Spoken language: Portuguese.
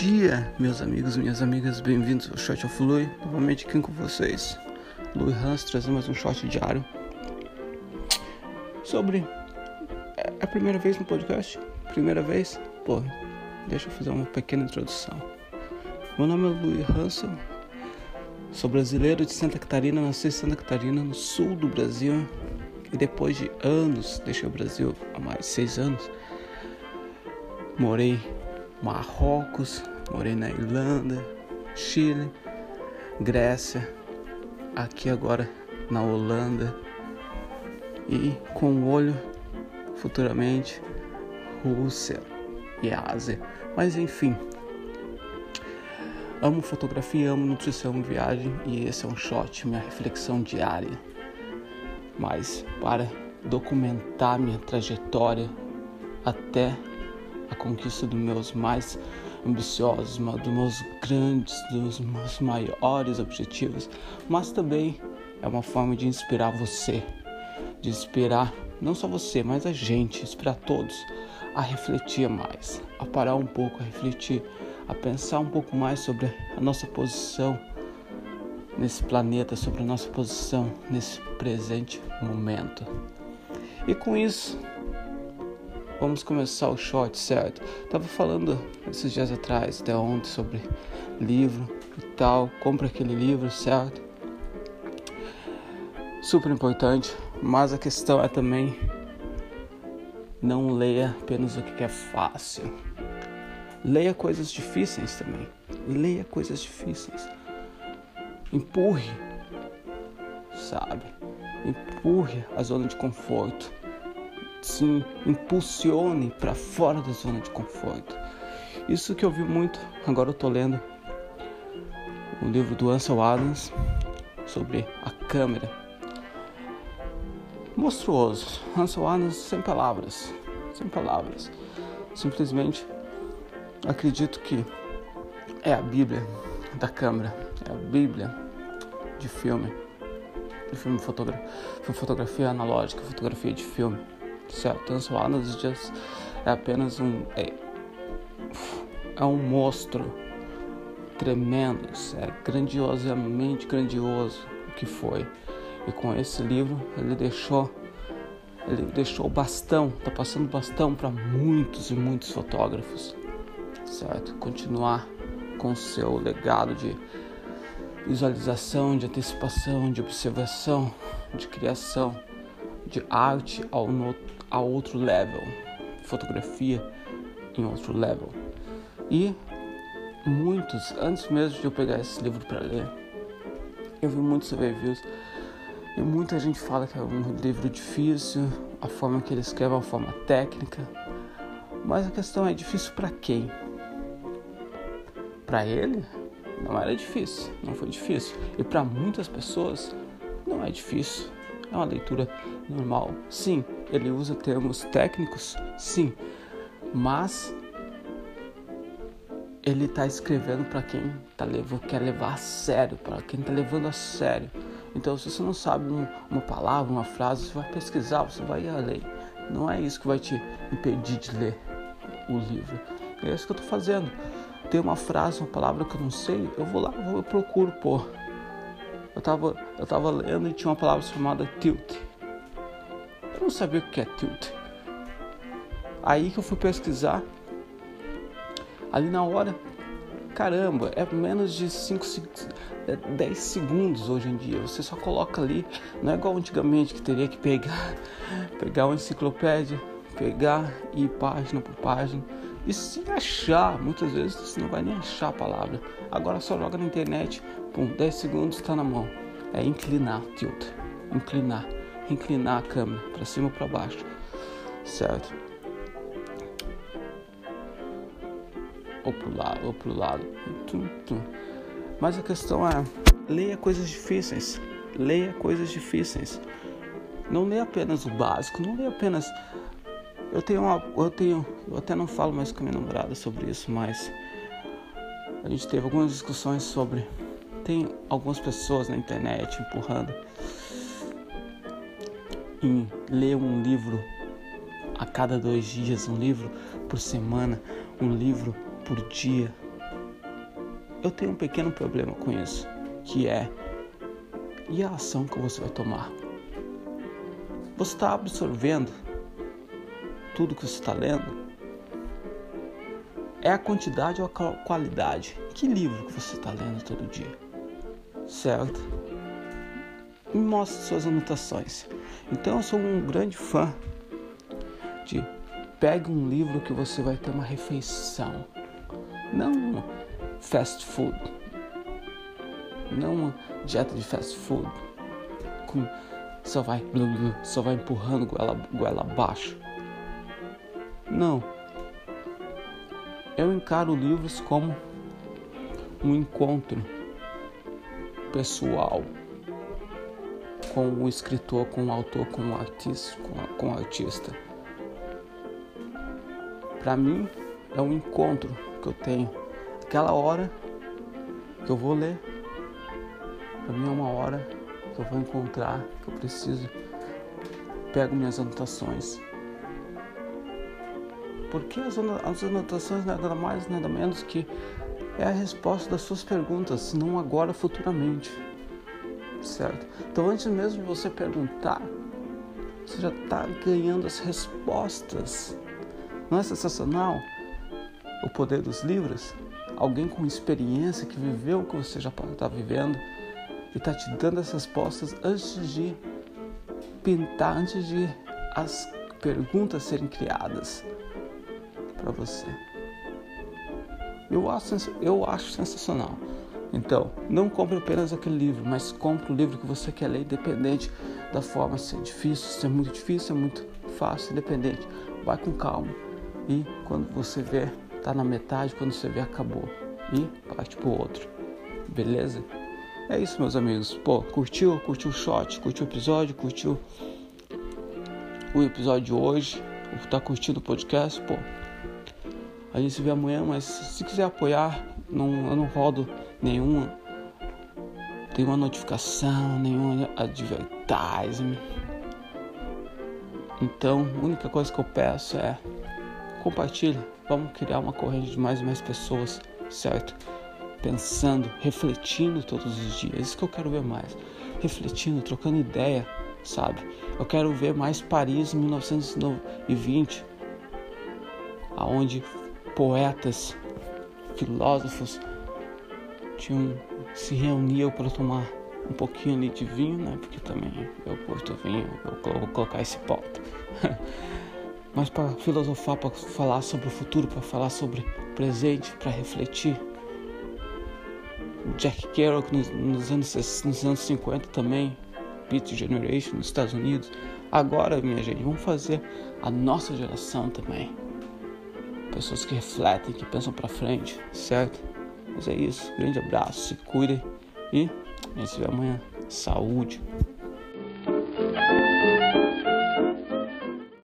dia, meus amigos, minhas amigas, bem-vindos ao Shot of Lui. Novamente aqui com vocês, Lui Hans, trazendo mais um shot diário sobre. É a primeira vez no podcast? Primeira vez? Pô, deixa eu fazer uma pequena introdução. Meu nome é Lui Hanson, sou brasileiro de Santa Catarina, nasci em Santa Catarina, no sul do Brasil, e depois de anos, deixei o Brasil há mais de seis anos, morei Marrocos, morei na Irlanda, Chile, Grécia, aqui agora na Holanda e com o olho futuramente Rússia e Ásia. Mas enfim, amo fotografia, amo nutrição, amo viagem e esse é um shot, minha reflexão diária. Mas para documentar minha trajetória até a conquista dos meus mais ambiciosos, dos meus grandes, dos meus maiores objetivos, mas também é uma forma de inspirar você, de inspirar não só você, mas a gente, inspirar todos a refletir mais, a parar um pouco, a refletir, a pensar um pouco mais sobre a nossa posição nesse planeta, sobre a nossa posição nesse presente momento. E com isso, Vamos começar o short, certo? Tava falando esses dias atrás, até ontem, sobre livro e tal. Compra aquele livro, certo? Super importante, mas a questão é também não leia apenas o que é fácil. Leia coisas difíceis também. Leia coisas difíceis. Empurre, sabe? Empurre a zona de conforto sim, impulsione para fora da zona de conforto. Isso que eu vi muito, agora eu tô lendo o um livro do Ansel Adams sobre a câmera. Monstruoso. Ansel Adams sem palavras, sem palavras. Simplesmente acredito que é a Bíblia da câmera, é a Bíblia de filme, de filme fotografia, fotografia analógica, fotografia de filme certo? Ansel Dias é apenas um é, é um monstro tremendo, é grandiosamente grandioso o que foi. E com esse livro ele deixou ele deixou o bastão, tá passando bastão para muitos e muitos fotógrafos, certo? Continuar com seu legado de visualização, de antecipação, de observação, de criação de arte ao, no, a outro level, fotografia em outro level. E muitos, antes mesmo de eu pegar esse livro para ler, eu vi muitos reviews e muita gente fala que é um livro difícil, a forma que ele escreve é uma forma técnica. Mas a questão é difícil para quem? Para ele não era difícil, não foi difícil. E para muitas pessoas não é difícil. É uma leitura normal. Sim, ele usa termos técnicos, sim, mas ele está escrevendo para quem tá levando, quer levar a sério, para quem está levando a sério. Então, se você não sabe um, uma palavra, uma frase, você vai pesquisar, você vai ir além. Não é isso que vai te impedir de ler o livro. É isso que eu estou fazendo. Tem uma frase, uma palavra que eu não sei, eu vou lá, eu procuro pôr. Eu tava, eu tava lendo e tinha uma palavra chamada tilt. Eu não sabia o que é tilt. Aí que eu fui pesquisar. Ali na hora, caramba, é menos de 5 é 10 segundos hoje em dia. Você só coloca ali, não é igual antigamente que teria que pegar, pegar uma enciclopédia, pegar e ir página por página e se achar, muitas vezes você não vai nem achar a palavra. Agora só joga na internet, pum, 10 segundos está na mão. É inclinar, tilt. Inclinar. Inclinar a câmera para cima ou para baixo. Certo? Ou pro lado, ou pro lado. Tum, tum. Mas a questão é, leia coisas difíceis. Leia coisas difíceis. Não leia apenas o básico, não leia apenas eu tenho uma, eu tenho, eu até não falo mais com minha namorada sobre isso, mas a gente teve algumas discussões sobre tem algumas pessoas na internet empurrando em ler um livro a cada dois dias, um livro por semana, um livro por dia. eu tenho um pequeno problema com isso, que é e a ação que você vai tomar? Você está absorvendo tudo que você está lendo? É a quantidade ou a qualidade? Que livro que você está lendo todo dia? Certo? Me mostre suas anotações. Então eu sou um grande fã de pegue um livro que você vai ter uma refeição. Não fast food. Não uma dieta de fast food. Com, só vai só vai empurrando goela, goela abaixo. Não. Eu encaro livros como um encontro pessoal com o escritor, com o autor, com o artista, com, a, com o artista. Para mim é um encontro que eu tenho. Aquela hora que eu vou ler, para mim é uma hora que eu vou encontrar, que eu preciso. Pego minhas anotações. Porque as anotações nada mais, nada menos que é a resposta das suas perguntas, não agora, futuramente certo? Então, antes mesmo de você perguntar, você já está ganhando as respostas. Não é sensacional o poder dos livros? Alguém com experiência que viveu o que você já está vivendo e está te dando as respostas antes de pintar, antes de as perguntas serem criadas para você. Eu acho, eu acho sensacional. Então, não compre apenas aquele livro, mas compre o livro que você quer ler, independente da forma se é difícil, se é muito difícil, se é muito fácil, independente. Vai com calma. E quando você vê, tá na metade, quando você vê, acabou. E parte pro outro. Beleza? É isso, meus amigos. Pô, curtiu? Curtiu o shot? Curtiu o episódio? Curtiu o episódio de hoje? Tá curtindo o podcast? Pô, a gente se vê amanhã, mas se quiser apoiar, não, eu não rodo nenhuma, nenhuma notificação, nenhuma advertisement. Então, a única coisa que eu peço é compartilhe. Vamos criar uma corrente de mais e mais pessoas, certo? Pensando, refletindo todos os dias. Isso que eu quero ver mais. Refletindo, trocando ideia, sabe? Eu quero ver mais Paris em 1920, aonde poetas, filósofos tinham, se reuniam para tomar um pouquinho ali de vinho, né? Porque também eu curto vinho, eu vou colocar esse ponto. Mas para filosofar, para falar sobre o futuro, para falar sobre o presente, para refletir. Jack Kerouac nos, nos, anos, nos anos 50 também, Beat Generation nos Estados Unidos. Agora, minha gente, vamos fazer a nossa geração também. Pessoas que refletem, que pensam para frente, certo? Mas é isso. Grande abraço, se cuidem e a gente se vê amanhã. Saúde.